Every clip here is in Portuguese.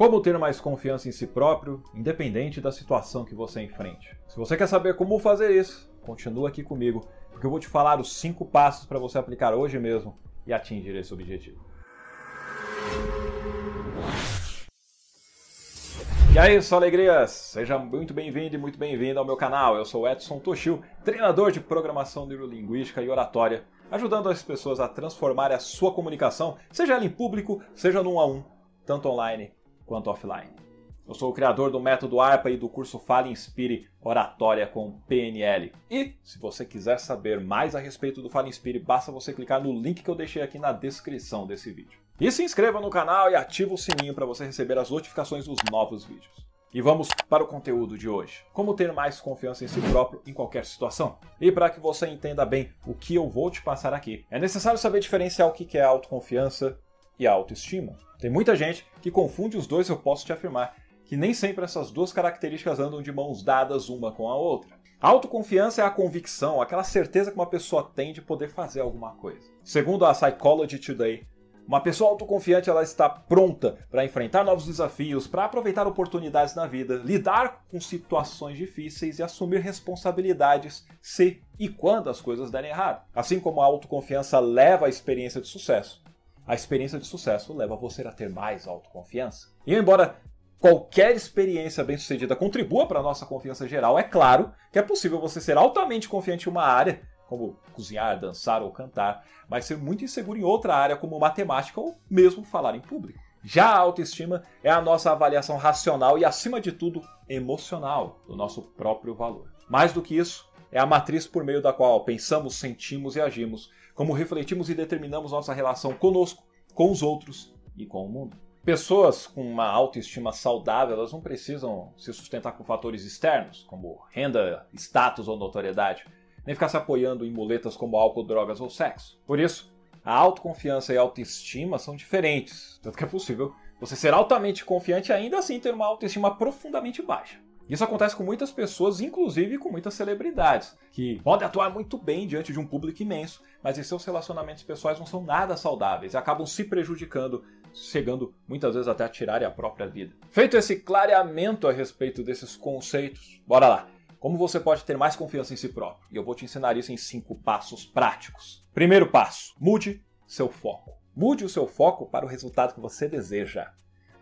Como ter mais confiança em si próprio, independente da situação que você enfrente. Se você quer saber como fazer isso, continua aqui comigo, porque eu vou te falar os 5 passos para você aplicar hoje mesmo e atingir esse objetivo. E aí, só alegrias! Seja muito bem-vindo e muito bem-vindo ao meu canal. Eu sou Edson Toshio, treinador de programação neurolinguística e oratória, ajudando as pessoas a transformar a sua comunicação, seja ela em público, seja no um a um, tanto online quanto offline. Eu sou o criador do método ARPA e do curso Fale Inspire Oratória com PNL. E, se você quiser saber mais a respeito do Fale Inspire, basta você clicar no link que eu deixei aqui na descrição desse vídeo. E se inscreva no canal e ative o sininho para você receber as notificações dos novos vídeos. E vamos para o conteúdo de hoje. Como ter mais confiança em si próprio em qualquer situação. E para que você entenda bem o que eu vou te passar aqui, é necessário saber diferenciar o que é autoconfiança e autoestima. Tem muita gente que confunde os dois, eu posso te afirmar que nem sempre essas duas características andam de mãos dadas uma com a outra. A autoconfiança é a convicção, aquela certeza que uma pessoa tem de poder fazer alguma coisa. Segundo a Psychology Today, uma pessoa autoconfiante ela está pronta para enfrentar novos desafios, para aproveitar oportunidades na vida, lidar com situações difíceis e assumir responsabilidades se e quando as coisas derem errado. Assim como a autoconfiança leva à experiência de sucesso, a experiência de sucesso leva você a ter mais autoconfiança. E embora qualquer experiência bem-sucedida contribua para a nossa confiança geral, é claro que é possível você ser altamente confiante em uma área como cozinhar, dançar ou cantar, mas ser muito inseguro em outra área, como matemática ou mesmo falar em público. Já a autoestima é a nossa avaliação racional e, acima de tudo, emocional do nosso próprio valor. Mais do que isso, é a matriz por meio da qual pensamos, sentimos e agimos, como refletimos e determinamos nossa relação conosco, com os outros e com o mundo. Pessoas com uma autoestima saudável, elas não precisam se sustentar com fatores externos, como renda, status ou notoriedade nem ficar se apoiando em muletas como álcool, drogas ou sexo. Por isso, a autoconfiança e a autoestima são diferentes, tanto que é possível você ser altamente confiante e ainda assim ter uma autoestima profundamente baixa. Isso acontece com muitas pessoas, inclusive com muitas celebridades, que podem atuar muito bem diante de um público imenso, mas em seus relacionamentos pessoais não são nada saudáveis e acabam se prejudicando, chegando muitas vezes até a tirarem a própria vida. Feito esse clareamento a respeito desses conceitos, bora lá! Como você pode ter mais confiança em si próprio? E eu vou te ensinar isso em cinco passos práticos. Primeiro passo: mude seu foco. Mude o seu foco para o resultado que você deseja.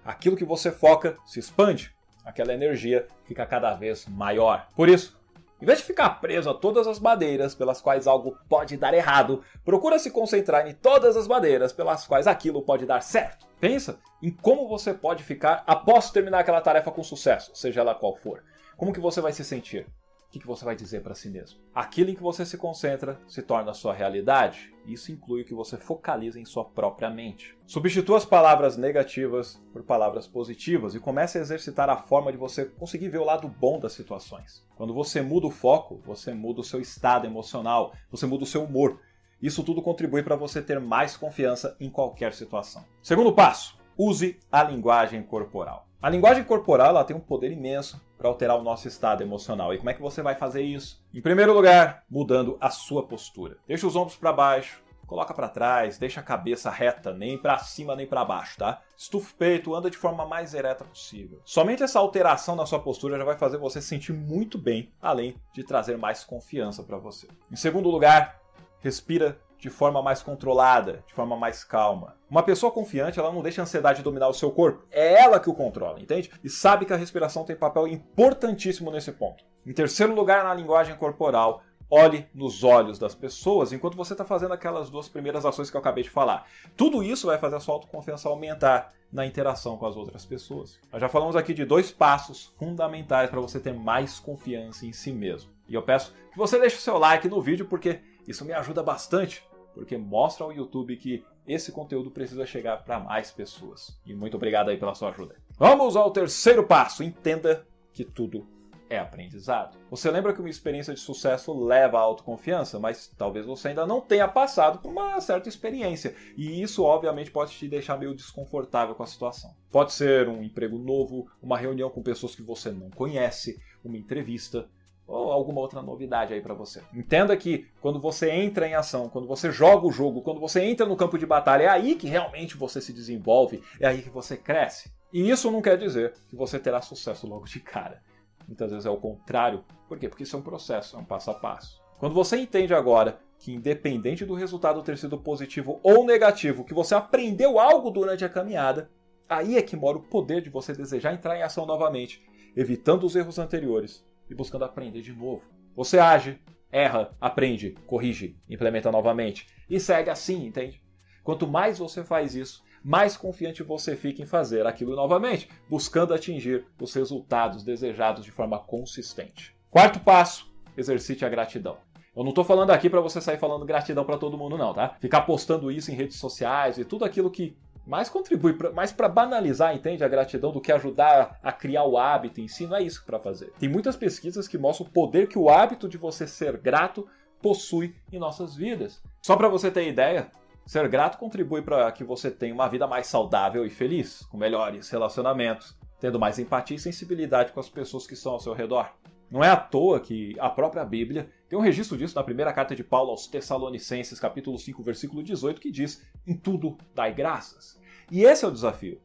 Aquilo que você foca se expande, aquela energia fica cada vez maior. Por isso, em vez de ficar preso a todas as madeiras pelas quais algo pode dar errado, procura se concentrar em todas as madeiras pelas quais aquilo pode dar certo. Pensa em como você pode ficar após terminar aquela tarefa com sucesso, seja ela qual for. Como que você vai se sentir? O que, que você vai dizer para si mesmo? Aquilo em que você se concentra se torna a sua realidade. Isso inclui o que você focaliza em sua própria mente. Substitua as palavras negativas por palavras positivas e comece a exercitar a forma de você conseguir ver o lado bom das situações. Quando você muda o foco, você muda o seu estado emocional, você muda o seu humor. Isso tudo contribui para você ter mais confiança em qualquer situação. Segundo passo: use a linguagem corporal. A linguagem corporal ela tem um poder imenso para alterar o nosso estado emocional. E como é que você vai fazer isso? Em primeiro lugar, mudando a sua postura. Deixa os ombros para baixo, coloca para trás, deixa a cabeça reta, nem para cima nem para baixo, tá? Estufa o peito, anda de forma mais ereta possível. Somente essa alteração na sua postura já vai fazer você se sentir muito bem, além de trazer mais confiança para você. Em segundo lugar, respira de forma mais controlada, de forma mais calma. Uma pessoa confiante, ela não deixa a ansiedade dominar o seu corpo, é ela que o controla, entende? E sabe que a respiração tem papel importantíssimo nesse ponto. Em terceiro lugar, na linguagem corporal, olhe nos olhos das pessoas enquanto você está fazendo aquelas duas primeiras ações que eu acabei de falar. Tudo isso vai fazer a sua autoconfiança aumentar na interação com as outras pessoas. Nós já falamos aqui de dois passos fundamentais para você ter mais confiança em si mesmo. E eu peço que você deixe o seu like no vídeo porque isso me ajuda bastante porque mostra ao YouTube que esse conteúdo precisa chegar para mais pessoas. E muito obrigado aí pela sua ajuda. Vamos ao terceiro passo. Entenda que tudo é aprendizado. Você lembra que uma experiência de sucesso leva à autoconfiança, mas talvez você ainda não tenha passado por uma certa experiência. E isso, obviamente, pode te deixar meio desconfortável com a situação. Pode ser um emprego novo, uma reunião com pessoas que você não conhece, uma entrevista, ou alguma outra novidade aí para você. Entenda que quando você entra em ação, quando você joga o jogo, quando você entra no campo de batalha, é aí que realmente você se desenvolve, é aí que você cresce. E isso não quer dizer que você terá sucesso logo de cara. Muitas vezes é o contrário. Por quê? Porque isso é um processo, é um passo a passo. Quando você entende agora que, independente do resultado ter sido positivo ou negativo, que você aprendeu algo durante a caminhada, aí é que mora o poder de você desejar entrar em ação novamente, evitando os erros anteriores e buscando aprender de novo. Você age, erra, aprende, corrige, implementa novamente e segue assim, entende? Quanto mais você faz isso, mais confiante você fica em fazer aquilo novamente, buscando atingir os resultados desejados de forma consistente. Quarto passo: exercite a gratidão. Eu não estou falando aqui para você sair falando gratidão para todo mundo, não, tá? Ficar postando isso em redes sociais e tudo aquilo que mais contribui, pra, mais para banalizar, entende, a gratidão do que ajudar a criar o hábito em si, não é isso para fazer. Tem muitas pesquisas que mostram o poder que o hábito de você ser grato possui em nossas vidas. Só para você ter ideia, ser grato contribui para que você tenha uma vida mais saudável e feliz, com melhores relacionamentos, tendo mais empatia e sensibilidade com as pessoas que estão ao seu redor. Não é à toa que a própria Bíblia tem um registro disso na primeira carta de Paulo aos Tessalonicenses, capítulo 5, versículo 18, que diz: Em tudo dai graças. E esse é o desafio.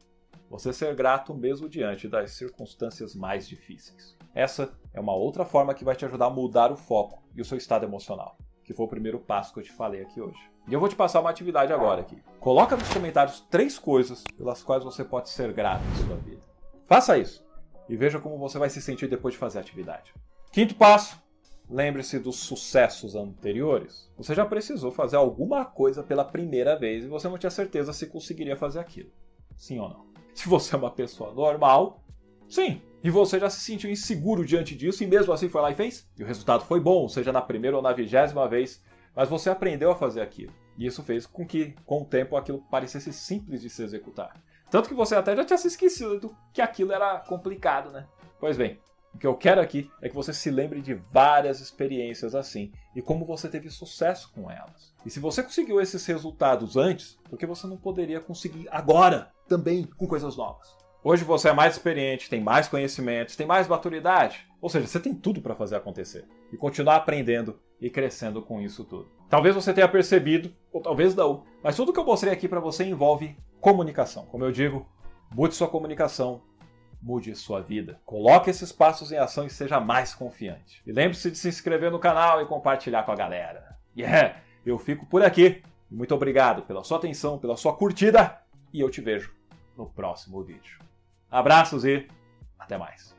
Você ser grato mesmo diante das circunstâncias mais difíceis. Essa é uma outra forma que vai te ajudar a mudar o foco e o seu estado emocional, que foi o primeiro passo que eu te falei aqui hoje. E eu vou te passar uma atividade agora aqui. Coloca nos comentários três coisas pelas quais você pode ser grato em sua vida. Faça isso e veja como você vai se sentir depois de fazer a atividade. Quinto passo: lembre-se dos sucessos anteriores. Você já precisou fazer alguma coisa pela primeira vez e você não tinha certeza se conseguiria fazer aquilo. Sim ou não? Se você é uma pessoa normal, sim. E você já se sentiu inseguro diante disso e mesmo assim foi lá e fez? E o resultado foi bom, seja na primeira ou na vigésima vez, mas você aprendeu a fazer aquilo. E isso fez com que, com o tempo, aquilo parecesse simples de se executar. Tanto que você até já tinha se esquecido que aquilo era complicado, né? Pois bem, o que eu quero aqui é que você se lembre de várias experiências assim e como você teve sucesso com elas. E se você conseguiu esses resultados antes, por que você não poderia conseguir agora também com coisas novas? Hoje você é mais experiente, tem mais conhecimentos, tem mais maturidade. Ou seja, você tem tudo para fazer acontecer e continuar aprendendo e crescendo com isso tudo. Talvez você tenha percebido, ou talvez não, mas tudo que eu mostrei aqui para você envolve comunicação. Como eu digo, mude sua comunicação, mude sua vida. Coloque esses passos em ação e seja mais confiante. E lembre-se de se inscrever no canal e compartilhar com a galera. Yeah, eu fico por aqui. Muito obrigado pela sua atenção, pela sua curtida e eu te vejo no próximo vídeo. Abraços e até mais.